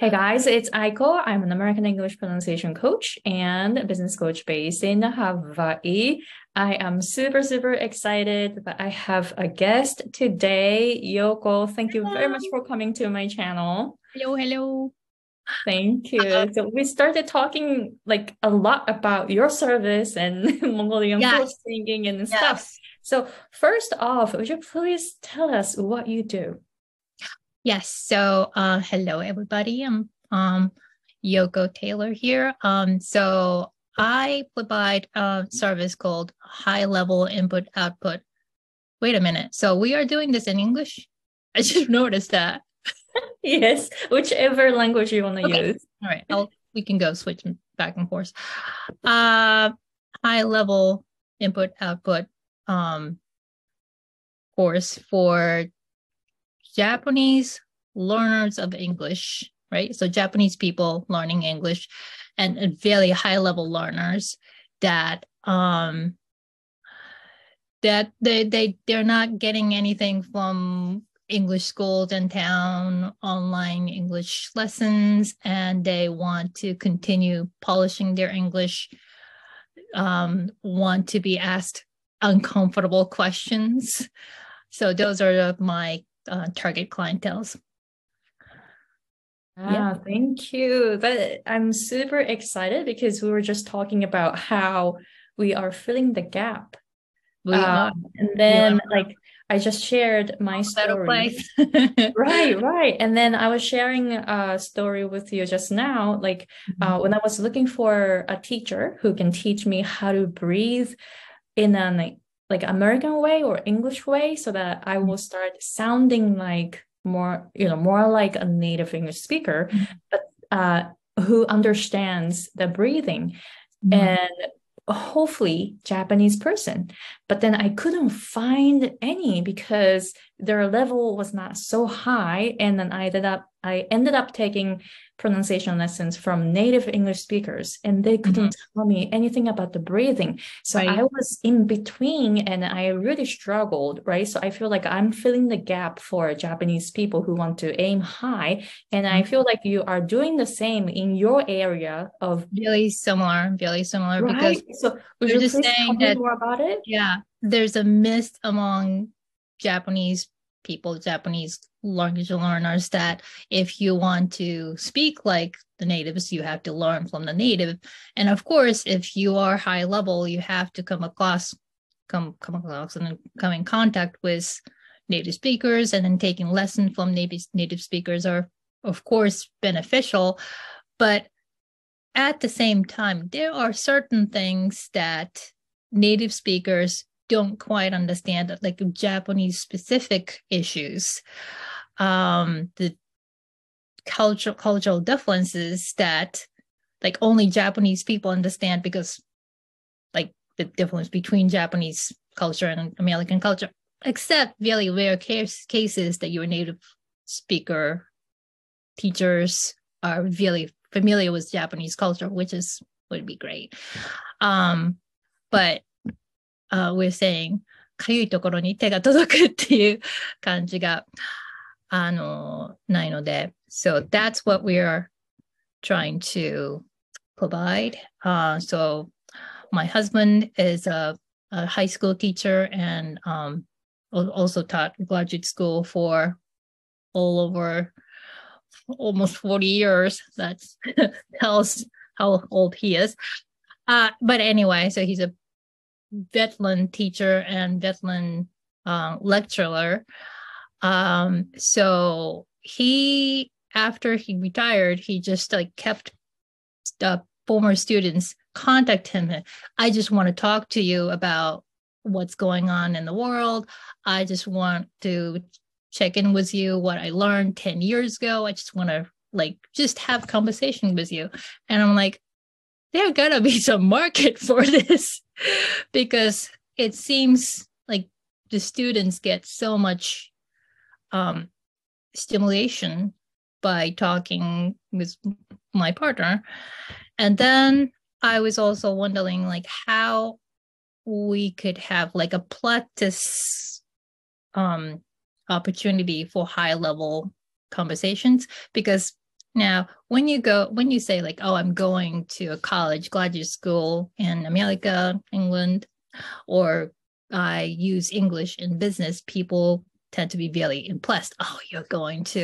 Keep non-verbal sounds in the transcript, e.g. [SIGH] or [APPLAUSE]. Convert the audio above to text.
Hey guys, it's Aiko. I'm an American English pronunciation coach and business coach based in Hawaii. I am super, super excited that I have a guest today. Yoko, thank you very much for coming to my channel. Hello, hello. Thank you. So we started talking like a lot about your service and [LAUGHS] Mongolian yes. singing and yes. stuff. So first off, would you please tell us what you do? Yes. So, uh, hello, everybody. I'm um, Yoko Taylor here. Um, so, I provide a service called High Level Input Output. Wait a minute. So, we are doing this in English? I just [LAUGHS] noticed that. [LAUGHS] yes, whichever language you want to okay. use. All right. I'll, we can go switch back and forth. Uh, high level input output um, course for Japanese learners of English, right? So Japanese people learning English and very high level learners that um that they they they're not getting anything from English schools in town, online English lessons, and they want to continue polishing their English, um, want to be asked uncomfortable questions. So those are my uh, target clientels. Ah, yeah. thank you. But I'm super excited because we were just talking about how we are filling the gap. Um, and then like I just shared my story. [LAUGHS] [LAUGHS] right, right. And then I was sharing a story with you just now. Like mm-hmm. uh, when I was looking for a teacher who can teach me how to breathe in an like American way or English way so that I will start sounding like more, you know, more like a native English speaker, mm-hmm. but uh, who understands the breathing. Mm-hmm. And hopefully Japanese person. But then I couldn't find any because their level was not so high. And then I ended up I ended up taking pronunciation lessons from native English speakers, and they couldn't mm-hmm. tell me anything about the breathing. So right. I was in between, and I really struggled, right? So I feel like I'm filling the gap for Japanese people who want to aim high, and mm-hmm. I feel like you are doing the same in your area of really similar, really similar. Right? Because so would you just saying that more about it? Yeah, there's a myth among Japanese people, Japanese language learners, that if you want to speak like the natives, you have to learn from the native. And of course, if you are high level, you have to come across, come come across and come in contact with native speakers, and then taking lessons from native native speakers are of course beneficial, but at the same time, there are certain things that native speakers don't quite understand like Japanese specific issues, um, the cultural cultural differences that like only Japanese people understand because like the difference between Japanese culture and American culture, except very rare case, cases that your native speaker teachers are really familiar with Japanese culture, which is would be great. Um, but uh, we're saying かゆいところに手が届くっていう感じがあのないので so that's what we are trying to provide uh, so my husband is a, a high school teacher and um, also taught graduate school for all over almost 40 years that tells [LAUGHS] how old he is uh, but anyway so he's a Vetlin teacher and Vetlin uh, lecturer. Um, so he, after he retired, he just like kept the former students contact him. I just want to talk to you about what's going on in the world. I just want to check in with you what I learned 10 years ago. I just want to like just have conversation with you. And I'm like, there gotta be some market [LAUGHS] for this because it seems like the students get so much um, stimulation by talking with my partner. And then i was also wondering like how we could have like a practice um opportunity for high level conversations because Now, when you go, when you say like, "Oh, I'm going to a college, graduate school in America, England," or I use English in business, people tend to be very impressed. Oh, you're going to